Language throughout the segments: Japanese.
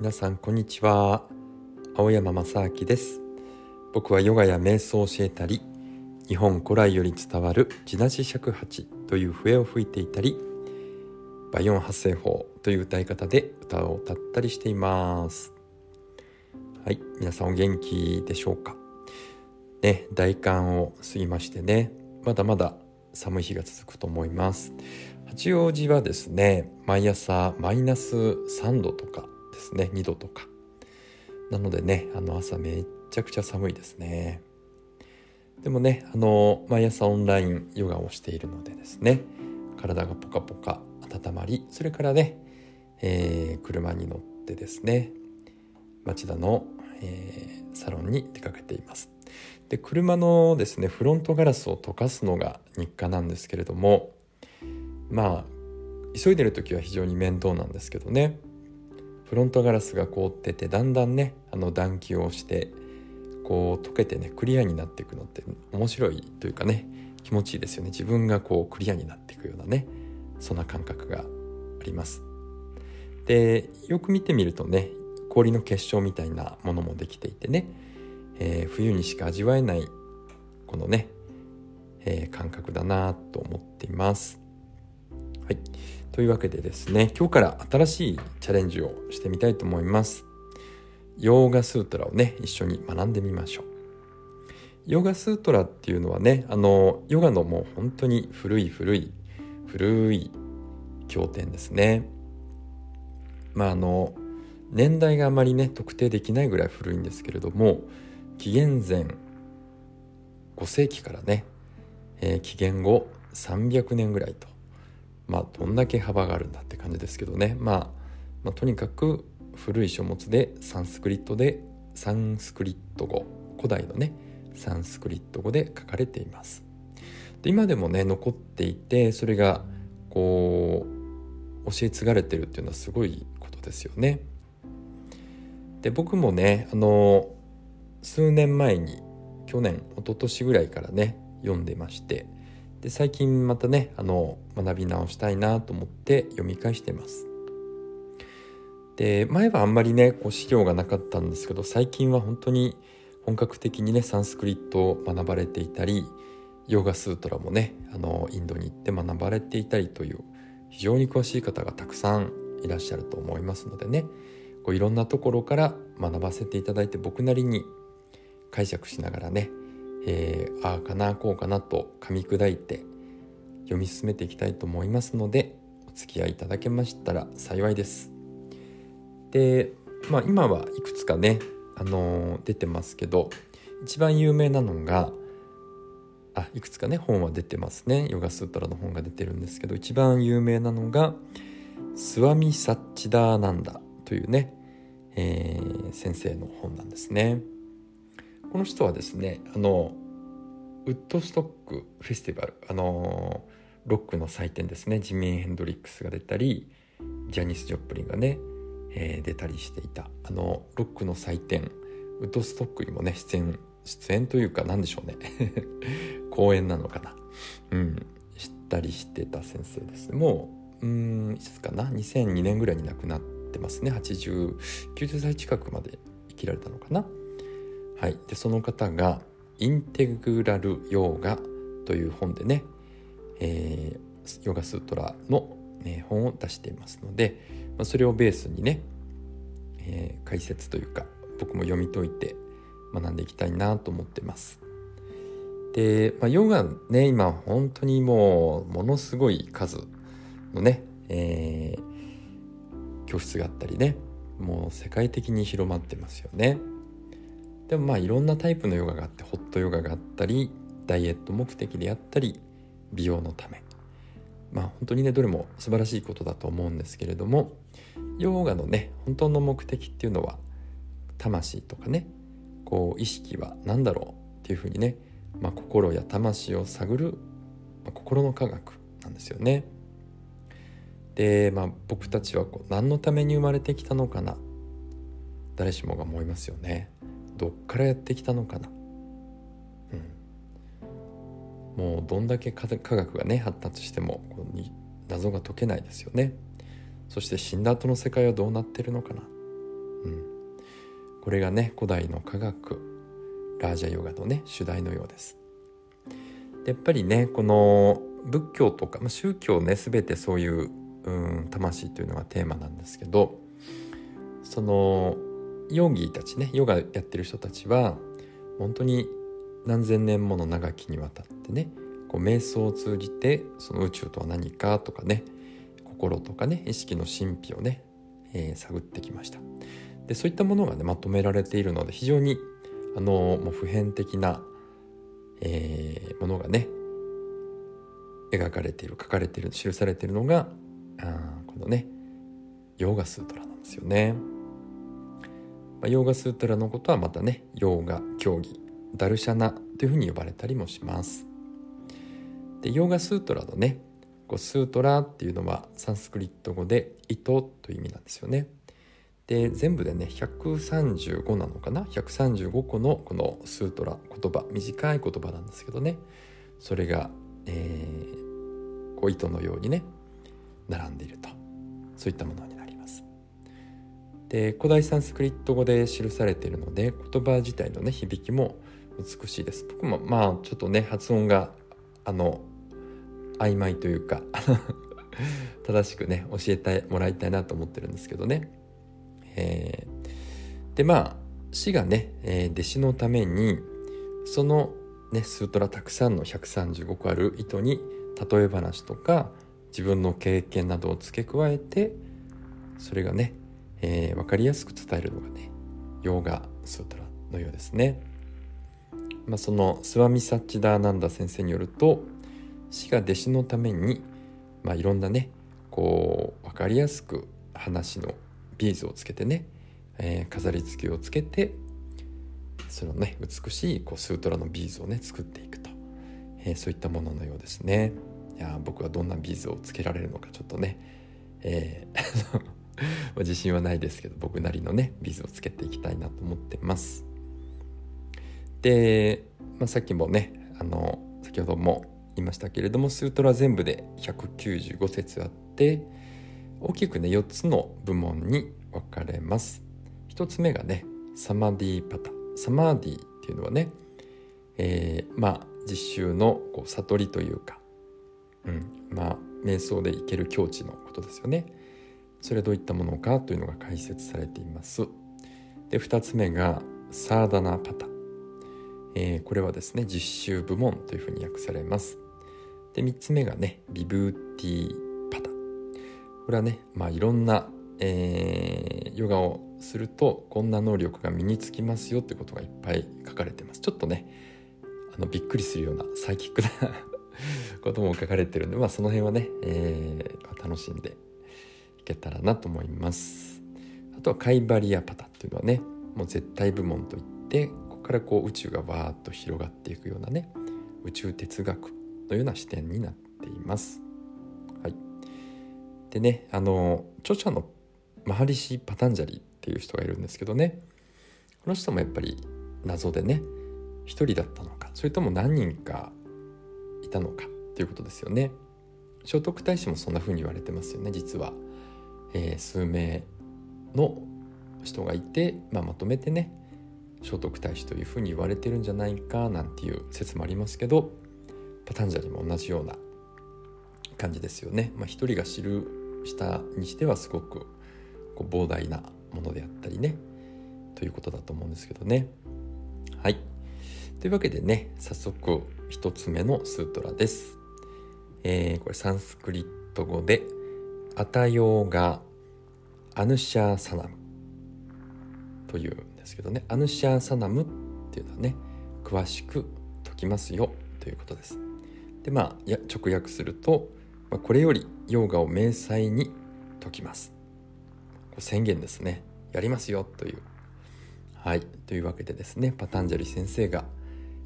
皆さんこんにちは。青山正明です。僕はヨガや瞑想を教えたり日本古来より伝わる地なし尺八という笛を吹いていたりバイオン発声法という歌い方で歌を歌ったりしています。はい皆さんお元気でしょうか？ね大寒を過ぎましてねまだまだ寒い日が続くと思います。八王子はですね毎朝マイナス3度とかですね。2度とか。なのでねあの朝めっちゃくちゃ寒いですね。でもねあの毎朝オンラインヨガをしているのでですね体がポカポカ温まりそれからね、えー、車に乗ってですね町田の、えー、サロンに出かけています。で車のですねフロントガラスを溶かすのが日課なんですけれどもまあ急いでる時は非常に面倒なんですけどね。フロントガラスが凍っててだんだんねあの暖気をしてこう溶けてねクリアになっていくのって面白いというかね気持ちいいですよね。自分がこうクリアになっていくようなねそんな感覚があります。でよく見てみるとね氷の結晶みたいなものもできていてね、えー、冬にしか味わえないこのね、えー、感覚だなと思っています。はい。というわけでですね、今日から新しいチャレンジをしてみたいと思います。ヨーガスートラをね、一緒に学んでみましょう。ヨガスートラっていうのはね、あの、ヨガのもう本当に古い古い、古い経典ですね。まああの、年代があまりね、特定できないぐらい古いんですけれども、紀元前5世紀からね、えー、紀元後300年ぐらいとまあどんだけ幅があるんだって感じですけどね、まあ、まあ、とにかく古い書物でサンスクリットでサンスクリット語古代のねサンスクリット語で書かれています。で今でもね残っていてそれがこう教え継がれてるっていうのはすごいことですよね。で僕もねあの数年前に去年一昨年ぐらいからね読んでましてで最近またねあの学び直したいなと思って読み返してます。で前はあんまりねこう資料がなかったんですけど最近は本当に本格的にねサンスクリットを学ばれていたりヨガスートラもねあのインドに行って学ばれていたりという非常に詳しい方がたくさんいらっしゃると思いますのでねこういろんなところから学ばせていただいて僕なりに解釈しながらねえー、ああかなこうかなと噛み砕いて読み進めていきたいと思いますのでお付き合いいただけましたら幸いです。で、まあ、今はいくつかね、あのー、出てますけど一番有名なのがあいくつかね本は出てますねヨガスートラの本が出てるんですけど一番有名なのがスワミ・サッチダーナンダというね、えー、先生の本なんですね。この人はですねあのウッドストックフェスティバルあのロックの祭典ですね。ジミー・ヘンドリックスが出たりジャニス・ジョプリンがね、えー、出たりしていたあのロックの祭典ウッドストックにもね出演出演というか何でしょうね。公演なのかな。うん。知ったりしてた先生です。もううんいつかな？2002年ぐらいに亡くなってますね。8090歳近くまで生きられたのかな。はい、でその方が「インテグラルヨーガ」という本でね、えー、ヨガスートラの、ね、本を出していますので、まあ、それをベースにね、えー、解説というか僕も読み解いて学んでいきたいなと思ってます。で、まあ、ヨガね今本当にもうものすごい数のね、えー、教室があったりねもう世界的に広まってますよね。でもまあいろんなタイプのヨガがあってホットヨガがあったりダイエット目的であったり美容のためまあ本当にねどれも素晴らしいことだと思うんですけれどもヨガのね本当の目的っていうのは魂とかねこう意識は何だろうっていうふうにね、まあ、心や魂を探る、まあ、心の科学なんですよね。で、まあ、僕たちはこう何のために生まれてきたのかな誰しもが思いますよね。どっからやってきたのかな、うん、もうどんだけ科学がね発達してもこう謎が解けないですよね。そして死んだ後の世界はどうなってるのかな。うん、これがね古代の科学ラージャヨガのね主題のようです。やっぱりねこの仏教とか、まあ、宗教ね全てそういううん魂というのがテーマなんですけどそのヨギたちねヨガやってる人たちは本当に何千年もの長きにわたってねこう瞑想を通じてその宇宙とは何かとかね心とかね意識の神秘をね、えー、探ってきましたでそういったものがねまとめられているので非常にあのもう普遍的な、えー、ものがね描かれている書かれている記されているのがあこのねヨーガスートラなんですよね。まあ、ヨーガスートラのことはまたねヨーガ競技ダルシャナというふうに呼ばれたりもします。でヨーガスートラのねこうスートラっていうのはサンスクリット語で糸という意味なんですよね。で全部でね135なのかな？135個のこのスートラ言葉短い言葉なんですけどねそれがえー、こう糸のようにね並んでいるとそういったものになります。で古代サンスクリット語で記されているので言葉自体のね響きも美しいです。僕もまあちょっとね発音があの曖昧というか 正しくね教えてもらいたいなと思ってるんですけどね。えー、でまあ死がね、えー、弟子のためにそのね、スートラたくさんの135個ある糸に例え話とか自分の経験などを付け加えてそれがね、えー、分かりやすく伝えるのがねヨーガスートラのようですね。まあ、そのスワミ・サッチダーナンダ先生によると死が弟子のために、まあ、いろんなねこう分かりやすく話のビーズをつけてね、えー、飾り付けをつけてそのね美しいこうスートラのビーズをね作っていくと、えー、そういったもののようですねいや僕はどんなビーズをつけられるのかちょっとね、えー 自信はないですけど僕なりのねビズをつけていきたいなと思ってます。で、まあ、さっきもねあの先ほども言いましたけれどもスートラ全部で195節あって大きくね4つの部門に分かれます。1つ目がねサマディパタサマーディっていうのはね、えー、まあ実習のこう悟りというか、うん、まあ瞑想でいける境地のことですよね。それはどういったものかというのが解説されています。で2つ目がサーダナパタ、えー、これはですね実習部門というふうに訳されます。で3つ目がねビブーティーパタこれはねまあいろんな、えー、ヨガをするとこんな能力が身につきますよってことがいっぱい書かれてますちょっとねあのびっくりするようなサイキックな ことも書かれてるんでまあその辺はね、えー、楽しんでけたらなと思います。あとはカイバリアパタっていうのはねもう絶対部門といってここからこう宇宙がわーっと広がっていくようなね宇宙哲学のような視点になっています。はい。でねあの著者のマハリシ・パタンジャリっていう人がいるんですけどねこの人もやっぱり謎でね一人だったのかそれとも何人かいたのかっていうことですよね。聖徳太子もそんな風に言われてますよね実は、えー、数名の人がいて、まあ、まとめてね聖徳太子というふうに言われてるんじゃないかなんていう説もありますけどパタンジャリも同じような感じですよね。まあ、一人が知るしたにしてはすごくこう膨大なものであったりねということだと思うんですけどね。はい。というわけでね早速1つ目のスートラです、えー、これサンスクリット語でアタヨーガアヌシャーサナムというんですけどね。アヌシャーサナムっていうのはね詳しく解きますよ。ということです。でまあや直訳すると、まあ、これよりヨーガを明細に解きます。宣言ですね。やりますよ。という。はい。というわけでですねパタンジャリ先生が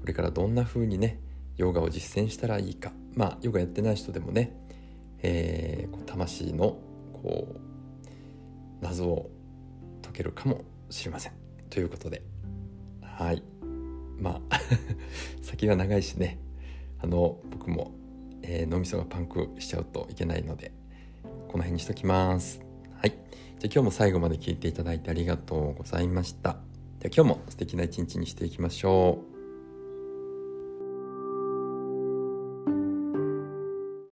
これからどんな風にねヨガを実践したらいいか。まあヨガやってない人でもね、えー、魂のこう謎を解けるかもしれません。ということで。はい。まあ 先は長いしね。あの僕も、えー、脳みそがパンクしちゃうといけないのでこの辺にしときます。はい。じゃ今日も最後まで聞いていただいてありがとうございました。では今日も素敵な一日にしていきましょう。